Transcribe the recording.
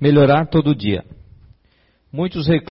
Melhorar todo dia. Muitos reclamam